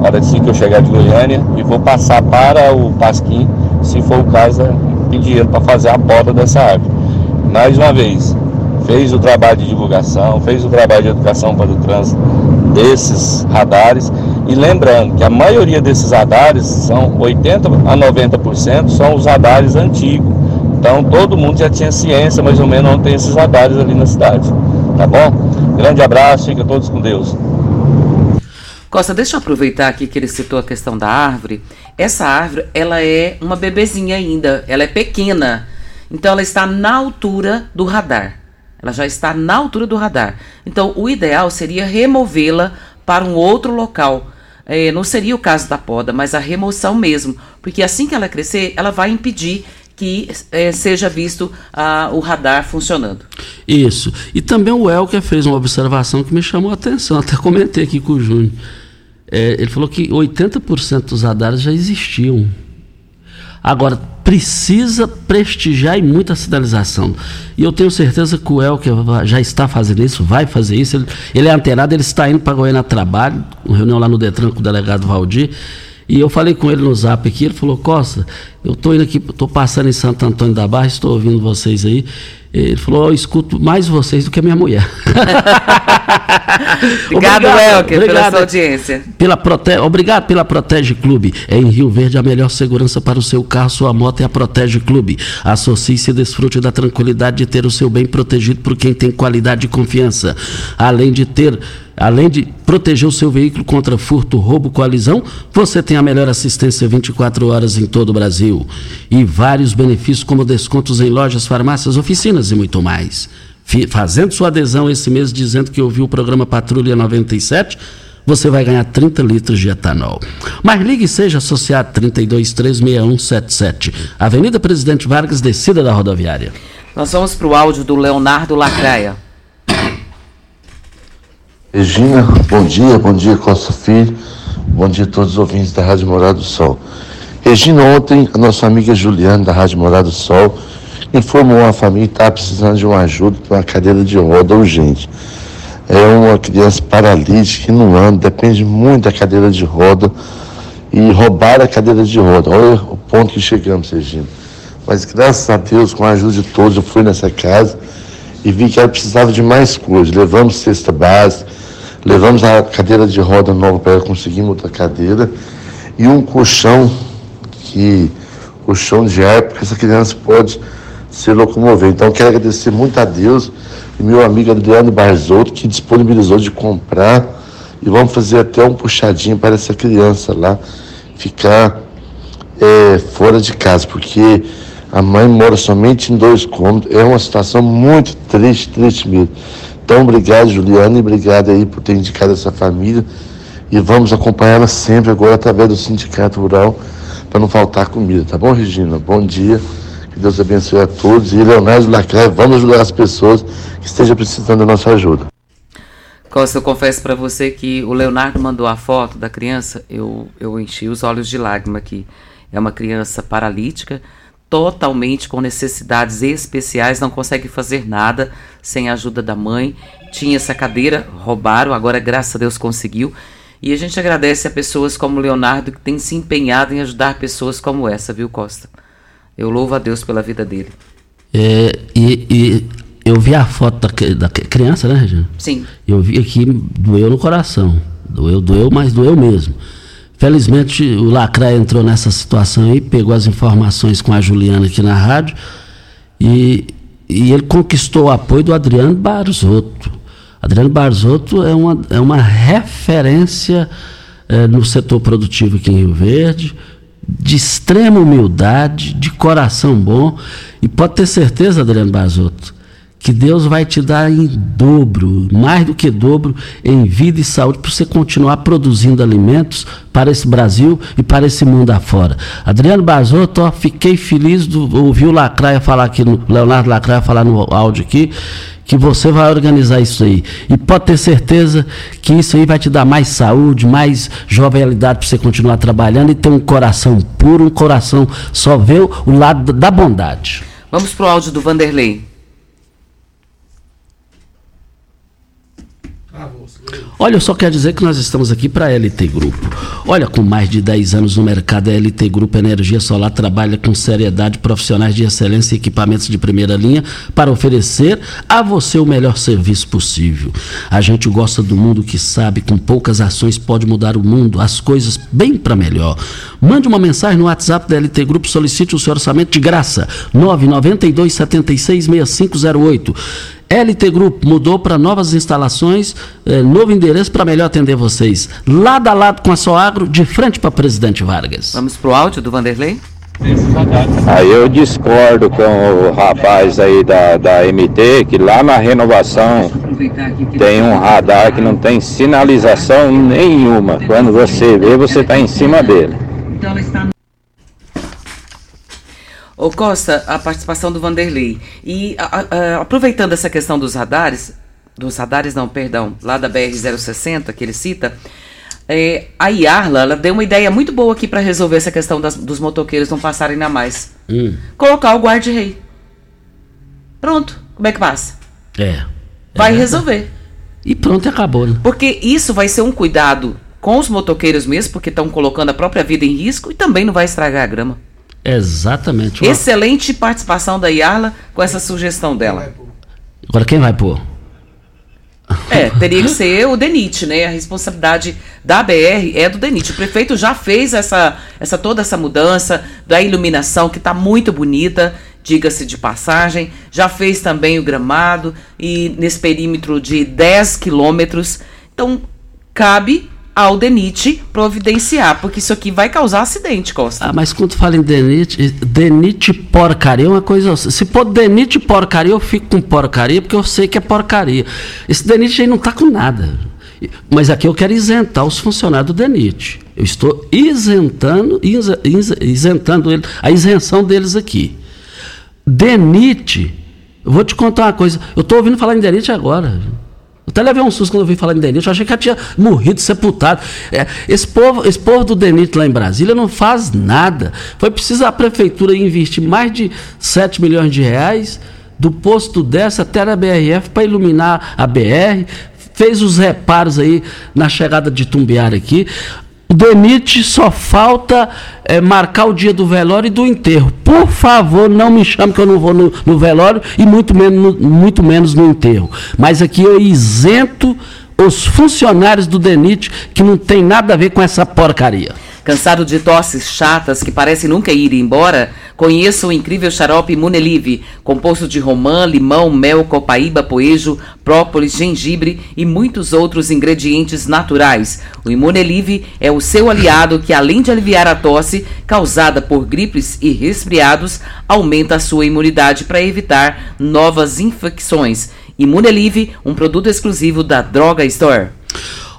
hora assim que eu chegar de Goiânia, e vou passar para o Pasquim, se for o caso, pedir ele para fazer a poda dessa árvore. Mais uma vez, fez o trabalho de divulgação, fez o trabalho de educação para o trânsito desses radares E lembrando que a maioria desses radares são 80 a 90% são os radares antigos. Então todo mundo já tinha ciência mais ou menos onde tem esses radares ali na cidade. Tá bom? Grande abraço, fica todos com Deus. Costa, deixa eu aproveitar aqui que ele citou a questão da árvore. Essa árvore, ela é uma bebezinha ainda, ela é pequena. Então ela está na altura do radar. Ela já está na altura do radar. Então o ideal seria removê-la para um outro local. É, não seria o caso da poda, mas a remoção mesmo. Porque assim que ela crescer, ela vai impedir que é, seja visto ah, o radar funcionando. Isso. E também o Elker fez uma observação que me chamou a atenção, até comentei aqui com o Júnior. É, ele falou que 80% dos radares já existiam. Agora, precisa prestigiar e muita sinalização. E eu tenho certeza que o Elker já está fazendo isso, vai fazer isso. Ele, ele é antenado, ele está indo para Goiânia a trabalho, uma reunião lá no Detran com o delegado Valdir. E eu falei com ele no zap aqui, ele falou, Costa, eu estou indo aqui, estou passando em Santo Antônio da Barra, estou ouvindo vocês aí. Ele falou, eu escuto mais vocês do que a minha mulher. *laughs* *laughs* obrigado, Elker, pela sua audiência. Pela prote... Obrigado pela Protege Clube. É em Rio Verde a melhor segurança para o seu carro, sua moto é a Protege Clube. Associe-se e desfrute da tranquilidade de ter o seu bem protegido por quem tem qualidade e confiança. Além de ter Além de proteger o seu veículo contra furto, roubo, colisão, você tem a melhor assistência 24 horas em todo o Brasil. E vários benefícios, como descontos em lojas, farmácias, oficinas e muito mais. Fazendo sua adesão esse mês, dizendo que ouviu o programa Patrulha 97, você vai ganhar 30 litros de etanol. Mas ligue e seja associado 3236177. Avenida Presidente Vargas, descida da rodoviária. Nós vamos para o áudio do Leonardo Lacraia. Regina, bom dia, bom dia Costa Filho, bom dia a todos os ouvintes da Rádio Morado do Sol. Regina, ontem a nossa amiga Juliana da Rádio Morado do Sol informou a família que estava precisando de uma ajuda para uma cadeira de roda urgente. É uma criança paralítica que não anda, depende muito da cadeira de roda e roubar a cadeira de roda. Olha o ponto que chegamos, Regina. Mas graças a Deus, com a ajuda de todos, eu fui nessa casa e vi que ela precisava de mais coisas. Levamos cesta básica, Levamos a cadeira de roda nova para ela conseguir outra cadeira e um colchão que colchão de ar, porque essa criança pode se locomover. Então quero agradecer muito a Deus e meu amigo Adriano Barzotto que disponibilizou de comprar e vamos fazer até um puxadinho para essa criança lá ficar é, fora de casa, porque a mãe mora somente em dois cômodos. É uma situação muito triste, triste mesmo. Então, obrigado, Juliana, e obrigado aí por ter indicado essa família. E vamos acompanhá-la sempre agora através do Sindicato Rural para não faltar comida, tá bom, Regina? Bom dia, que Deus abençoe a todos. E Leonardo Lacraia, vamos ajudar as pessoas que estejam precisando da nossa ajuda. Costa, eu confesso para você que o Leonardo mandou a foto da criança, eu, eu enchi os olhos de lágrima aqui. É uma criança paralítica, totalmente com necessidades especiais, não consegue fazer nada sem a ajuda da mãe. Tinha essa cadeira, roubaram, agora graças a Deus conseguiu. E a gente agradece a pessoas como Leonardo que tem se empenhado em ajudar pessoas como essa, viu, Costa? Eu louvo a Deus pela vida dele. É, e, e eu vi a foto da, da criança, né, Regina? Sim. Eu vi aqui, doeu no coração. Doeu, doeu, mas doeu mesmo. Felizmente o Lacraia entrou nessa situação aí, pegou as informações com a Juliana aqui na rádio e, e ele conquistou o apoio do Adriano Barzotto. Adriano Barzotto é uma, é uma referência é, no setor produtivo aqui em Rio Verde, de extrema humildade, de coração bom. E pode ter certeza, Adriano Barzotto, que Deus vai te dar em dobro, mais do que dobro, em vida e saúde, para você continuar produzindo alimentos para esse Brasil e para esse mundo afora. Adriano Barzotto, fiquei feliz de ouvir o Lacraia falar aqui, no, Leonardo Lacraia falar no áudio aqui, que você vai organizar isso aí. E pode ter certeza que isso aí vai te dar mais saúde, mais jovialidade para você continuar trabalhando e ter um coração puro, um coração só ver o lado da bondade. Vamos pro áudio do Vanderlei. Olha, eu só quero dizer que nós estamos aqui para a LT Grupo. Olha, com mais de 10 anos no mercado, a LT Grupo Energia Solar trabalha com seriedade, profissionais de excelência e equipamentos de primeira linha para oferecer a você o melhor serviço possível. A gente gosta do mundo que sabe, com poucas ações pode mudar o mundo, as coisas bem para melhor. Mande uma mensagem no WhatsApp da LT Grupo, solicite o seu orçamento de graça. 992 76 6508. LT Grupo mudou para novas instalações, eh, novo endereço para melhor atender vocês. Lado a lado com a Soagro, de frente para Presidente Vargas. Vamos pro áudio do Vanderlei? Aí eu discordo com o rapaz aí da, da MT, que lá na renovação tem um radar que não tem sinalização nenhuma. Quando você vê, você está em cima dele. Ô Costa, a participação do Vanderlei. E a, a, aproveitando essa questão dos radares, dos radares não, perdão, lá da BR-060 que ele cita, é, a Iarla ela deu uma ideia muito boa aqui para resolver essa questão das, dos motoqueiros não passarem na mais. Hum. Colocar o guarda-rei. Pronto. Como é que passa? É. Vai É. resolver. E pronto, acabou. Né? Porque isso vai ser um cuidado com os motoqueiros mesmo, porque estão colocando a própria vida em risco e também não vai estragar a grama. Exatamente. Excelente participação da Iarla com essa sugestão dela. Agora quem vai pôr? É, teria que ser o DENIT, né? A responsabilidade da BR é do DENIT. O prefeito já fez essa, essa toda essa mudança da iluminação, que está muito bonita, diga-se de passagem. Já fez também o gramado e nesse perímetro de 10 quilômetros. Então, cabe ao DENIT providenciar, porque isso aqui vai causar acidente, Costa. Ah, mas quando fala em denite, denite porcaria é uma coisa. Se pôr denite porcaria, eu fico com porcaria, porque eu sei que é porcaria. Esse denite aí não está com nada. Mas aqui eu quero isentar os funcionários do DENIT. Eu estou isentando, isentando ele, a isenção deles aqui. DENIT, vou te contar uma coisa. Eu estou ouvindo falar em DENIT agora. Até levei um susto quando eu ouvi falar em DENIT. Eu achei que ela tinha morrido, sepultado. É, esse, povo, esse povo do DENIT lá em Brasília não faz nada. Foi preciso a prefeitura investir mais de 7 milhões de reais do posto dessa até a BRF para iluminar a BR. Fez os reparos aí na chegada de Tumbiara aqui. O DENIT só falta é, marcar o dia do velório e do enterro. Por favor, não me chame que eu não vou no, no velório e muito menos, no, muito menos no enterro. Mas aqui eu isento os funcionários do DENIT que não tem nada a ver com essa porcaria. Cansado de tosses chatas que parecem nunca ir embora? Conheça o incrível xarope Imunelive, composto de romã, limão, mel, copaíba, poejo, própolis, gengibre e muitos outros ingredientes naturais. O Imunelive é o seu aliado que, além de aliviar a tosse causada por gripes e resfriados, aumenta a sua imunidade para evitar novas infecções. Imunelive, um produto exclusivo da Droga Store.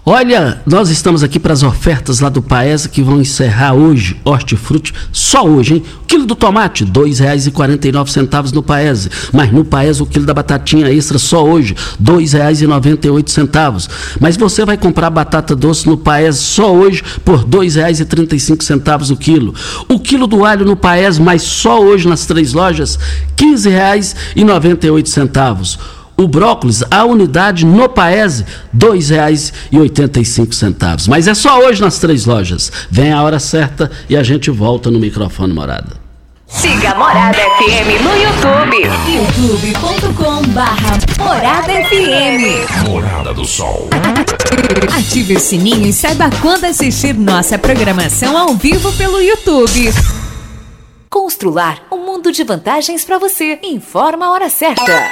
Olha, nós estamos aqui para as ofertas lá do Paesa que vão encerrar hoje, hortifruti, só hoje, hein? O quilo do tomate, R$ 2,49 no Paese. Mas no Paese o quilo da batatinha extra só hoje, R$ 2,98. Mas você vai comprar batata doce no Paese só hoje por R$ 2,35 o quilo. O quilo do alho no Paese, mas só hoje nas três lojas, R$ 15,98. O brócolis, a unidade no Paese, R$ 2,85. Mas é só hoje nas três lojas. Vem a hora certa e a gente volta no microfone morada. Siga a Morada FM no YouTube. youtube.com barra Morada FM. Morada do Sol. Ative o sininho e saiba quando assistir nossa programação ao vivo pelo YouTube. Constrular um mundo de vantagens para você. Informa a hora certa.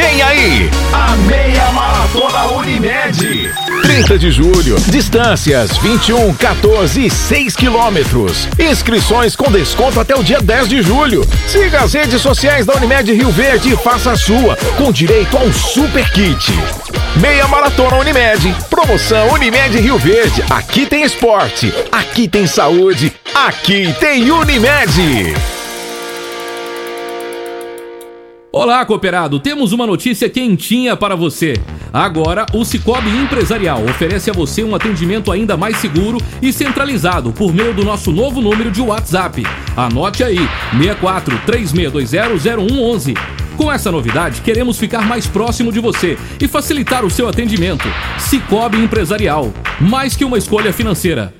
Vem aí, a meia maratona Unimed. 30 de julho, distâncias 21, 14 e 6 quilômetros. Inscrições com desconto até o dia 10 de julho. Siga as redes sociais da Unimed Rio Verde e faça a sua, com direito a um super kit. Meia Maratona Unimed. Promoção Unimed Rio Verde. Aqui tem esporte, aqui tem saúde, aqui tem Unimed. Olá, cooperado! Temos uma notícia quentinha para você. Agora, o Cicobi Empresarial oferece a você um atendimento ainda mais seguro e centralizado por meio do nosso novo número de WhatsApp. Anote aí: 64 3620 0111. Com essa novidade, queremos ficar mais próximo de você e facilitar o seu atendimento. Cicobi Empresarial, mais que uma escolha financeira.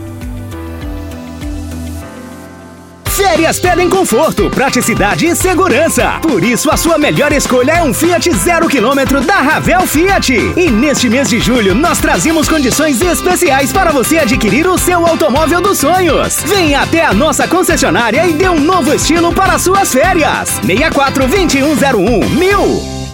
Férias pedem conforto, praticidade e segurança. Por isso, a sua melhor escolha é um Fiat zero quilômetro da Ravel Fiat. E neste mês de julho, nós trazemos condições especiais para você adquirir o seu automóvel dos sonhos. Venha até a nossa concessionária e dê um novo estilo para suas férias. 64 2101 mil.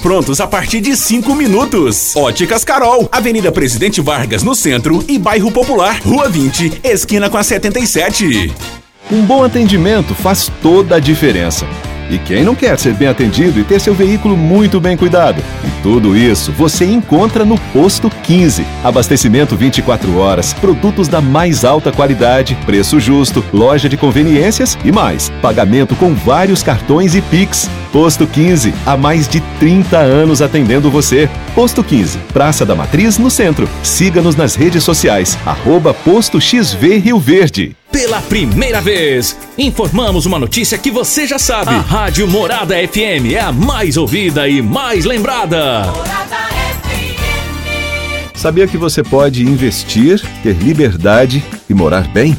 prontos a partir de 5 minutos. Óticas Carol, Avenida Presidente Vargas no centro e Bairro Popular, Rua 20, esquina com a 77. Um bom atendimento faz toda a diferença. E quem não quer ser bem atendido e ter seu veículo muito bem cuidado? E tudo isso você encontra no Posto 15. Abastecimento 24 horas, produtos da mais alta qualidade, preço justo, loja de conveniências e mais. Pagamento com vários cartões e Pix. Posto 15, há mais de 30 anos atendendo você. Posto 15, Praça da Matriz, no centro. Siga-nos nas redes sociais, arroba Posto XV Rio Verde. Pela primeira vez, informamos uma notícia que você já sabe. A Rádio Morada FM é a mais ouvida e mais lembrada. Sabia que você pode investir, ter liberdade e morar bem?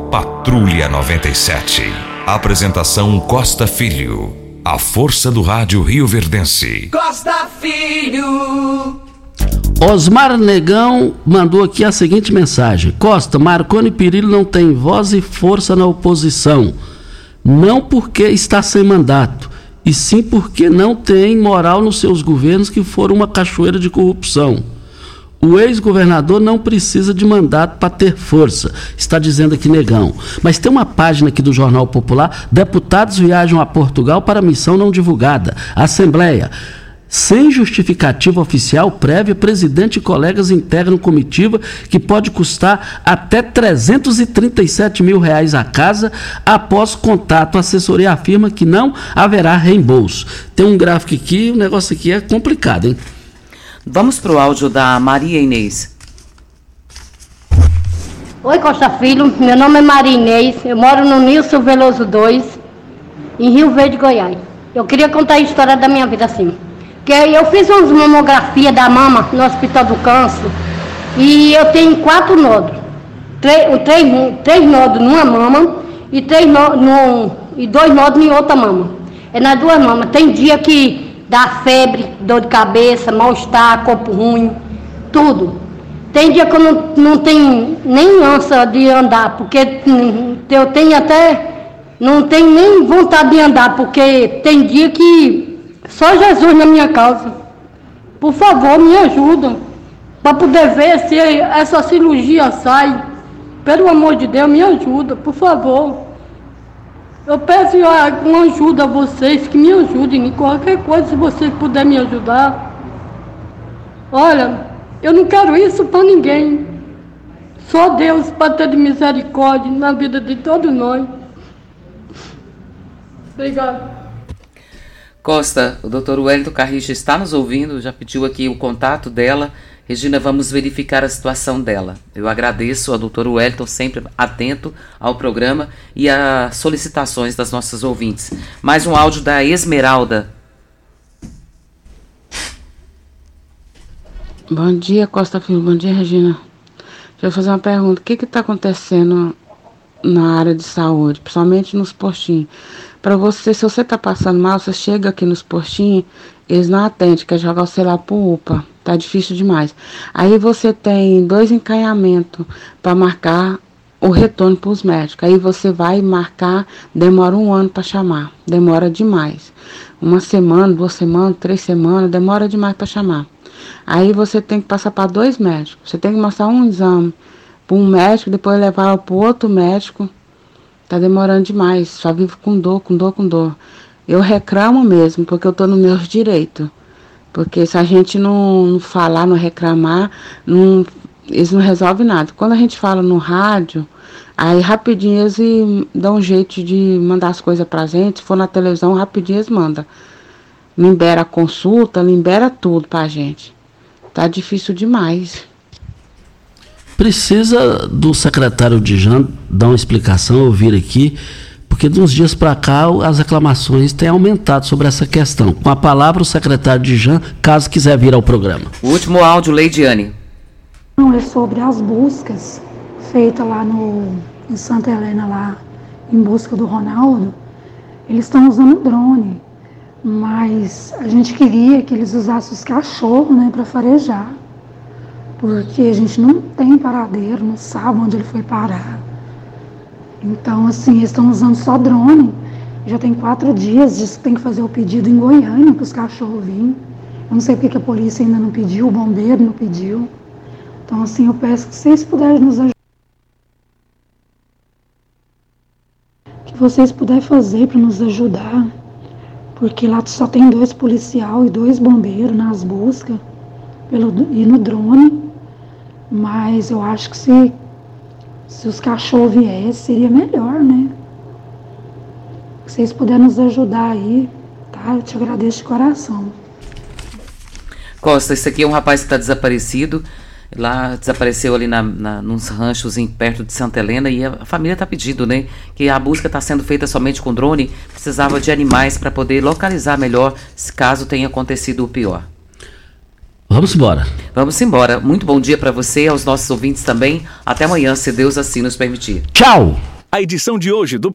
Patrulha 97. Apresentação Costa Filho. A força do rádio Rio Verdense. Costa Filho. Osmar Negão mandou aqui a seguinte mensagem: Costa, Marconi Perillo não tem voz e força na oposição. Não porque está sem mandato, e sim porque não tem moral nos seus governos que foram uma cachoeira de corrupção. O ex-governador não precisa de mandato para ter força, está dizendo aqui Negão. Mas tem uma página aqui do Jornal Popular: deputados viajam a Portugal para missão não divulgada. Assembleia. Sem justificativa oficial prévia, presidente e colegas integram comitiva que pode custar até 337 mil reais a casa. Após contato, a assessoria afirma que não haverá reembolso. Tem um gráfico aqui, o negócio aqui é complicado, hein? Vamos para o áudio da Maria Inês. Oi, Costa Filho. Meu nome é Marinês. Eu moro no Nilson Veloso 2, em Rio Verde, Goiás. Eu queria contar a história da minha vida assim. Que eu fiz uma mamografia da mama no Hospital do Câncer e eu tenho quatro nódulos. Três, três, três nódulos numa mama e, três nó, no, e dois nódulos em outra mama. É nas duas mamas. Tem dia que dá febre, dor de cabeça, mal-estar, corpo ruim, tudo. Tem dia que eu não, não tenho nem ânsia de andar, porque eu tenho até. Não tenho nem vontade de andar, porque tem dia que só Jesus na minha causa. Por favor, me ajuda. Para poder ver se essa cirurgia sai. Pelo amor de Deus, me ajuda, por favor. Eu peço uma ajuda a vocês, que me ajudem em qualquer coisa, se vocês puderem me ajudar. Olha, eu não quero isso para ninguém. Só Deus para ter misericórdia na vida de todos nós. Obrigada. Costa, o doutor Wellington Carricha está nos ouvindo, já pediu aqui o contato dela. Regina, vamos verificar a situação dela. Eu agradeço ao doutor Wellington, sempre atento ao programa e às solicitações das nossas ouvintes. Mais um áudio da Esmeralda. Bom dia, Costa Filho. Bom dia, Regina. Deixa eu fazer uma pergunta. O que está acontecendo na área de saúde, principalmente nos postinhos? Para você, se você está passando mal, você chega aqui nos postinhos, eles não atendem, quer jogar o celular pro UPA. Tá difícil demais. Aí você tem dois encaminhamentos para marcar o retorno para os médicos. Aí você vai marcar, demora um ano para chamar. Demora demais. Uma semana, duas semanas, três semanas, demora demais para chamar. Aí você tem que passar para dois médicos. Você tem que mostrar um exame para um médico, depois levar para outro médico. Tá demorando demais. Só vivo com dor, com dor, com dor. Eu reclamo mesmo, porque eu tô no meus direitos. Porque se a gente não, falar, não reclamar, não, eles não resolvem nada. Quando a gente fala no rádio, aí rapidinho eles dão um jeito de mandar as coisas pra gente. Se for na televisão, rapidinho eles mandam. Libera a consulta, libera tudo pra gente. Tá difícil demais. Precisa do secretário de Jan dar uma explicação, ouvir aqui, porque de uns dias para cá as reclamações têm aumentado sobre essa questão. Com a palavra, o secretário de Jan, caso quiser vir ao programa. O último áudio, Leidiane. Não, é sobre as buscas feitas lá no, em Santa Helena, lá em busca do Ronaldo. Eles estão usando drone, mas a gente queria que eles usassem os cachorros né, para farejar, porque a gente não tem paradeiro, não sabe onde ele foi parar. Então, assim, eles estão usando só drone. Já tem quatro dias, diz que tem que fazer o pedido em Goiânia para os cachorros virem. Eu não sei porque que a polícia ainda não pediu, o bombeiro não pediu. Então, assim, eu peço que vocês puderem nos ajudar. Que vocês puderem fazer para nos ajudar. Porque lá só tem dois policial e dois bombeiros nas buscas pelo, e no drone. Mas eu acho que se se os cachorros viessem, seria melhor, né? Vocês puderem nos ajudar aí, tá? Eu te agradeço de coração. Costa, esse aqui é um rapaz que está desaparecido. Lá desapareceu ali na, na, nos ranchos em, perto de Santa Helena e a família está pedindo, né? Que a busca está sendo feita somente com drone. Precisava de animais para poder localizar melhor se caso tenha acontecido o pior. Vamos embora. Vamos embora. Muito bom dia para você, aos nossos ouvintes também. Até amanhã, se Deus assim nos permitir. Tchau. A edição de hoje do